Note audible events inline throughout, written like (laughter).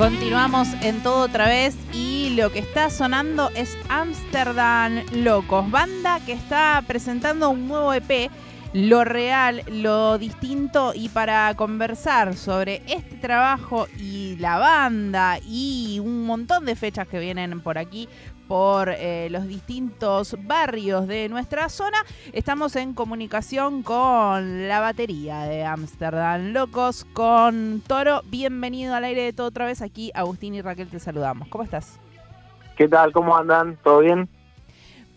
Continuamos en todo otra vez y lo que está sonando es Amsterdam Locos, banda que está presentando un nuevo EP, lo real, lo distinto y para conversar sobre este trabajo y la banda y un montón de fechas que vienen por aquí por eh, los distintos barrios de nuestra zona. Estamos en comunicación con la batería de Amsterdam Locos, con Toro. Bienvenido al aire de todo otra vez. Aquí Agustín y Raquel te saludamos. ¿Cómo estás? ¿Qué tal? ¿Cómo andan? ¿Todo bien?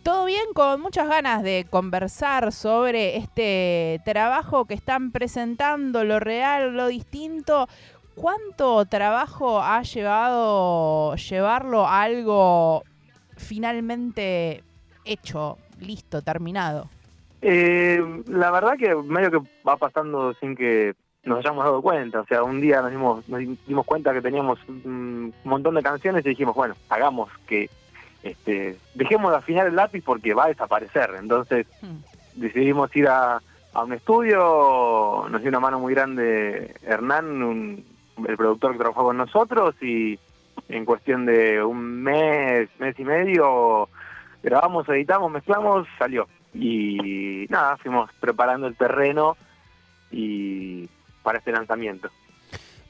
Todo bien, con muchas ganas de conversar sobre este trabajo que están presentando, lo real, lo distinto. ¿Cuánto trabajo ha llevado llevarlo a algo finalmente hecho, listo, terminado? Eh, la verdad que medio que va pasando sin que nos hayamos dado cuenta. O sea, un día nos dimos, nos dimos cuenta que teníamos un montón de canciones y dijimos, bueno, hagamos que, este, dejemos de afinar el lápiz porque va a desaparecer. Entonces hmm. decidimos ir a, a, un estudio, nos dio una mano muy grande Hernán, el productor que trabajó con nosotros y en cuestión de un mes, mes y medio, grabamos, editamos, mezclamos, salió. Y nada, fuimos preparando el terreno y para este lanzamiento.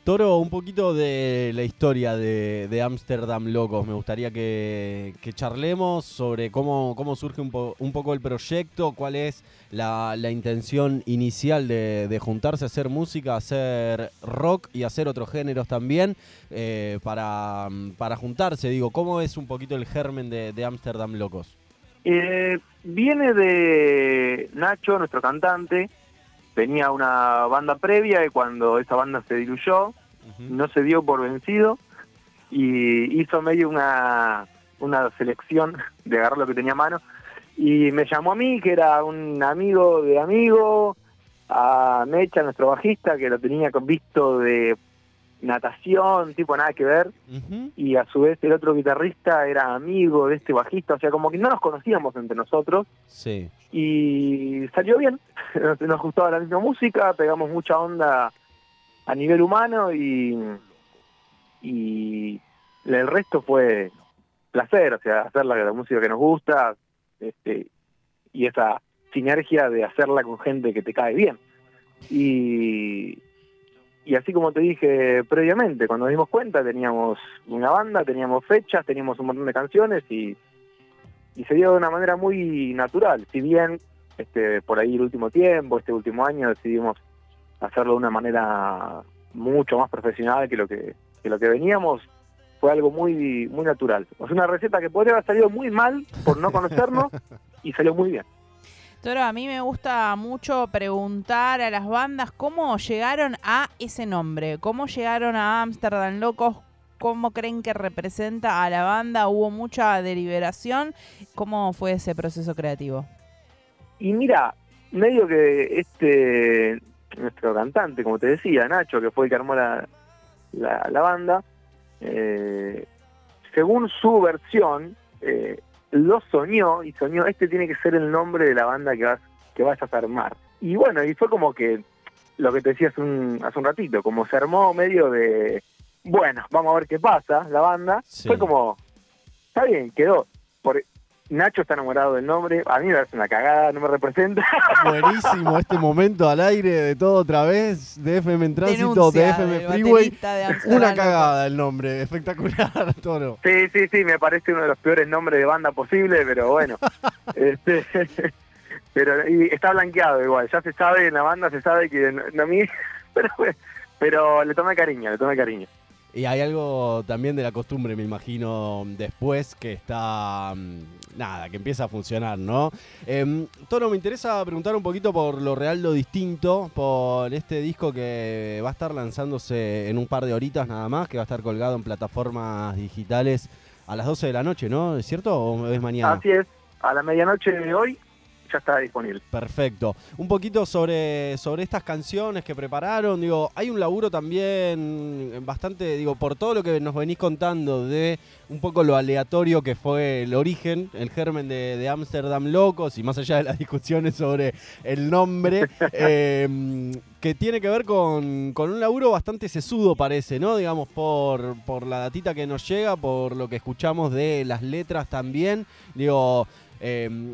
Toro, un poquito de la historia de Amsterdam Locos. Me gustaría que, charlemos sobre cómo, cómo surge un, poco el proyecto, cuál es la, intención inicial de, juntarse a hacer música, hacer rock y hacer otros géneros también eh, para, para, juntarse. Digo, ¿cómo es un poquito el germen de Amsterdam Locos? Eh, viene de Nacho, nuestro cantante, tenía una banda previa y cuando esa banda se diluyó, no se dio por vencido y hizo medio una, una selección (laughs) de agarrar lo que tenía a mano. Y me llamó a mí, que era un amigo de amigo, a Mecha, nuestro bajista, que lo tenía visto de natación, tipo nada que ver, y a su vez el otro guitarrista era amigo de este bajista, o sea, como que no nos conocíamos entre nosotros. Sí. Y salió bien, (laughs) nos gustaba la misma música, pegamos mucha onda a nivel humano y, y el resto fue placer, o sea, hacer la, la música que nos gusta este, y esa sinergia de hacerla con gente que te cae bien. Y, y así como te dije previamente, cuando nos dimos cuenta teníamos una banda, teníamos fechas, teníamos un montón de canciones y, y se dio de una manera muy natural. Si bien este, por ahí el último tiempo, este último año decidimos hacerlo de una manera mucho más profesional que lo que, que lo que veníamos, fue algo muy muy natural. Es una receta que podría haber salido muy mal por no conocernos (laughs) y salió muy bien. Toro, a mí me gusta mucho preguntar a las bandas cómo llegaron a ese nombre, cómo llegaron a Amsterdam Locos, cómo creen que representa a la banda, hubo mucha deliberación, ¿cómo fue ese proceso creativo? Y mira, medio que este nuestro cantante, como te decía, Nacho, que fue el que armó la, la, banda, eh, según su versión, eh, lo soñó y soñó, este tiene que ser el nombre de la banda que vas, que vas a armar. Y bueno, y fue como que lo que te decía hace un, hace un ratito, como se armó medio de, bueno, vamos a ver qué pasa, la banda, fue como, está bien, quedó. Por, Nacho está enamorado del nombre, a mí me parece una cagada, no me representa. (laughs) Buenísimo este momento al aire de todo otra vez, de FM en Tránsito, de FM Freeway. una cagada el nombre, espectacular, (laughs) Toro. Sí, sí, sí, me parece uno de los peores nombres de banda posible, pero bueno. (laughs) este, pero y está blanqueado igual, ya se sabe en la banda, se sabe que no, a mí, pero, pero le toma cariño, le toma cariño. Y hay algo también de la costumbre, me imagino, después que está, mm, nada, que empieza a funcionar, ¿no? Eh, Tono, me interesa preguntar un poquito por lo real, lo distinto, por este disco que va a estar lanzándose en un par de horitas nada más, que va a estar colgado en plataformas digitales a las 12 de la noche, ¿no? ¿Es cierto o es mañana? Así es, a la medianoche de hoy ya está disponible. Perfecto. Un poquito sobre, sobre estas canciones que prepararon. Digo, hay un laburo también bastante, digo, por todo lo que nos venís contando de un poco lo aleatorio que fue el origen, el germen de Amsterdam Locos, y más allá de las discusiones sobre el nombre, (laughs) em, que tiene que ver con, con, un laburo bastante sesudo, parece, ¿no? Digamos, por, por la datita que nos llega, por lo que escuchamos de las letras también. Digo, eh,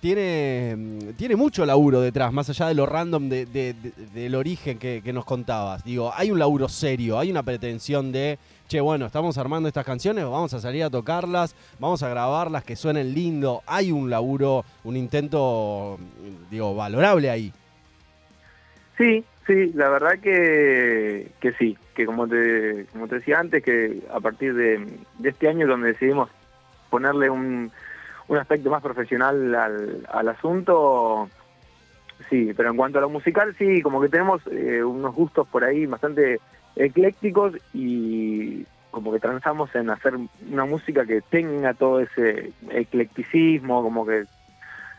tiene, tiene mucho laburo detrás, más allá de lo random del origen que, nos contabas. Digo, hay un laburo serio, hay una pretensión de, che, bueno, estamos armando estas canciones, vamos a salir a tocarlas, vamos a grabarlas, que suenen lindo. Hay un laburo, un intento, digo, valorable ahí. Sí, sí, la verdad que, que sí, que como te, como te decía antes, que a partir de este año donde decidimos ponerle un un aspecto más profesional al, al asunto, sí, pero en cuanto a lo musical, sí, como que tenemos eh, unos gustos por ahí bastante eclécticos y como que transamos en hacer una música que tenga todo ese eclecticismo, como que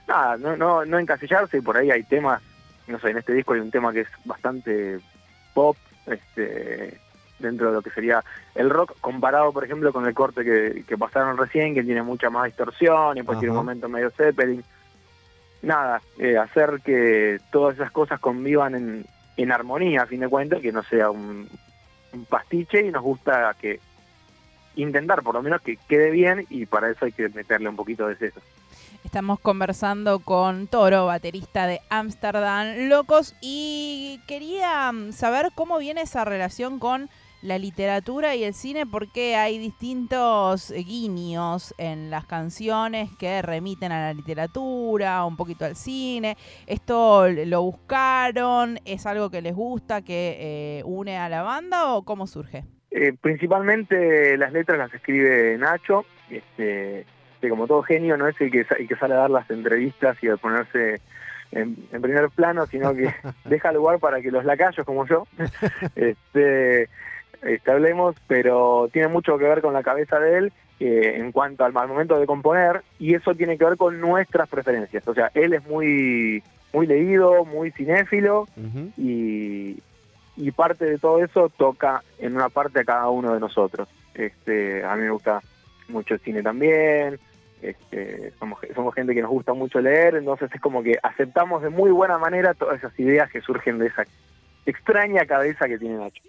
nada, no, no, no encasillarse y por ahí hay temas, no sé, en este disco hay un tema que es bastante pop, este dentro de lo que sería el rock, comparado, por ejemplo, con el corte que, pasaron recién, que tiene mucha más distorsión y pues tiene un momento medio Zeppelin. Nada, eh, hacer que todas esas cosas convivan en, en armonía, a fin de cuentas, que no sea un, un pastiche y nos gusta que intentar por lo menos que quede bien y para eso hay que meterle un poquito de eso. Estamos conversando con Toro, baterista de Amsterdam Locos, y quería mm, saber cómo viene esa relación con la literatura y el cine porque hay distintos guiños en las canciones que remiten a la literatura, un poquito al cine. ¿Esto lo buscaron? ¿Es algo que les gusta, que eh, une a la banda o cómo surge? Eh, principalmente las letras las escribe Nacho, este, que como todo genio no es el que, el que sale a dar las entrevistas y a ponerse en, primer plano, sino que (laughs) deja lugar para que los lacayos como yo (laughs) este, establemos, pero tiene mucho que ver con la cabeza de él eh, en cuanto al, momento de componer y eso tiene que ver con nuestras preferencias. O sea, él es muy muy leído, muy cinéfilo y, y parte de todo eso toca en una parte a cada uno de nosotros. Este, a mí me gusta mucho el cine también, este, somos, somos gente que nos gusta mucho leer, entonces es como que aceptamos de muy buena manera todas esas ideas que surgen de esa extraña cabeza que tiene Nacho.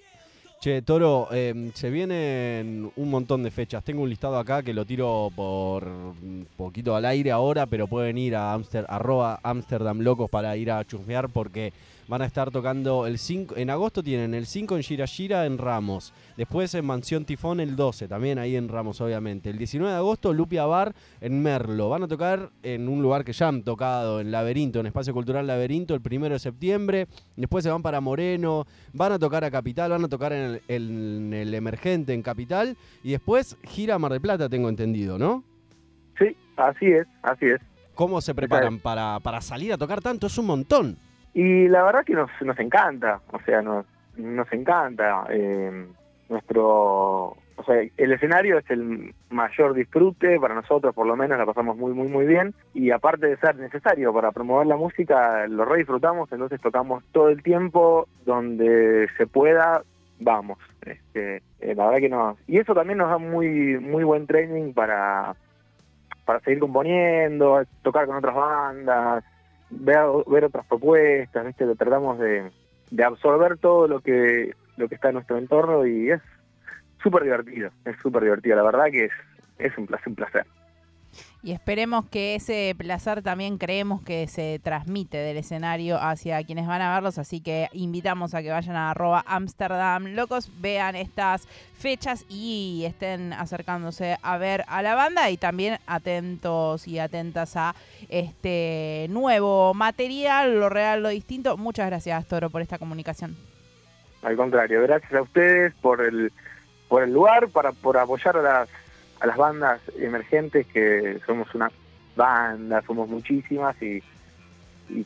Che, Toro, em, se vienen un montón de fechas. Tengo un listado acá que lo tiro por un poquito al aire ahora, pero pueden ir a Amster, arroba Amsterdam Locos para ir a chusmear porque van a estar tocando el 5. En agosto tienen el 5 en Shirashira en Ramos. Después en Mansión Tifón el 12, también ahí en Ramos, obviamente. El 19 de agosto, Lupia Bar en Merlo. Van a tocar en un lugar que ya han tocado, en Laberinto, en Espacio Cultural Laberinto, el 1 de septiembre. Después se van para Moreno. Van a tocar a Capital, van a tocar en el, Emergente en Capital. Y después gira a Mar del Plata, tengo entendido, ¿no? Sí, así es, así es. ¿Cómo se preparan para, para salir a tocar tanto? Es un montón. Y la verdad que nos, nos encanta, o sea, nos, nos encanta. Eh, nuestro, o sea, el escenario es el mayor disfrute para nosotros, por lo menos la pasamos muy, muy, muy bien. Y aparte de ser necesario para promover la música, lo re disfrutamos, entonces tocamos todo el tiempo, donde se pueda, vamos. Este, eh, la verdad que nos... Y eso también nos da muy, muy buen training para, para seguir componiendo, tocar con otras bandas, ver, ver otras propuestas, ¿viste? tratamos de, de absorber todo lo que, lo que está en nuestro entorno y es súper divertido, es súper divertido, la verdad que es, es un placer, un placer. Y esperemos que ese placer también creemos que se transmite del escenario hacia quienes van a verlos, así que invitamos a que vayan a arroba Amsterdam Locos, vean estas fechas y estén acercándose a ver a la banda y también atentos y atentas a este nuevo material, lo real, lo distinto. Muchas gracias, Toro, por esta comunicación. Al contrario, gracias a ustedes por el, por el lugar, para, por apoyar a las a las bandas emergentes, que somos una banda, somos muchísimas y,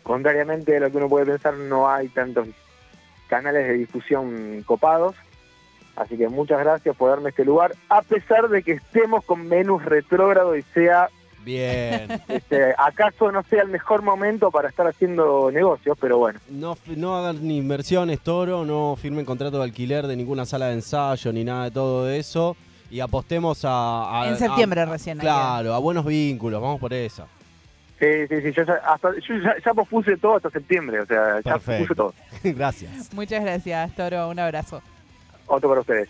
contrariamente a lo que uno puede pensar, no hay tantos canales de difusión copados. Así que muchas gracias por darme este lugar, a pesar de que estemos con menos retrógrado y sea Bien. (laughs) Este, acaso no sea el mejor momento para estar haciendo negocios, pero bueno. No, no hagan ni inversiones, Toro, no firmen contrato de alquiler de ninguna sala de ensayo ni nada de todo eso. Y apostemos a. a- En a- septiembre recién. claro, a buenos vínculos, vamos por eso. Sí, sí, sí, yo ya, hasta, yo ya, ya pospuse todo hasta septiembre, o sea, ya Perfecto. puse todo. (laughs) Gracias. Muchas gracias, Toro. Un abrazo. Otro para ustedes.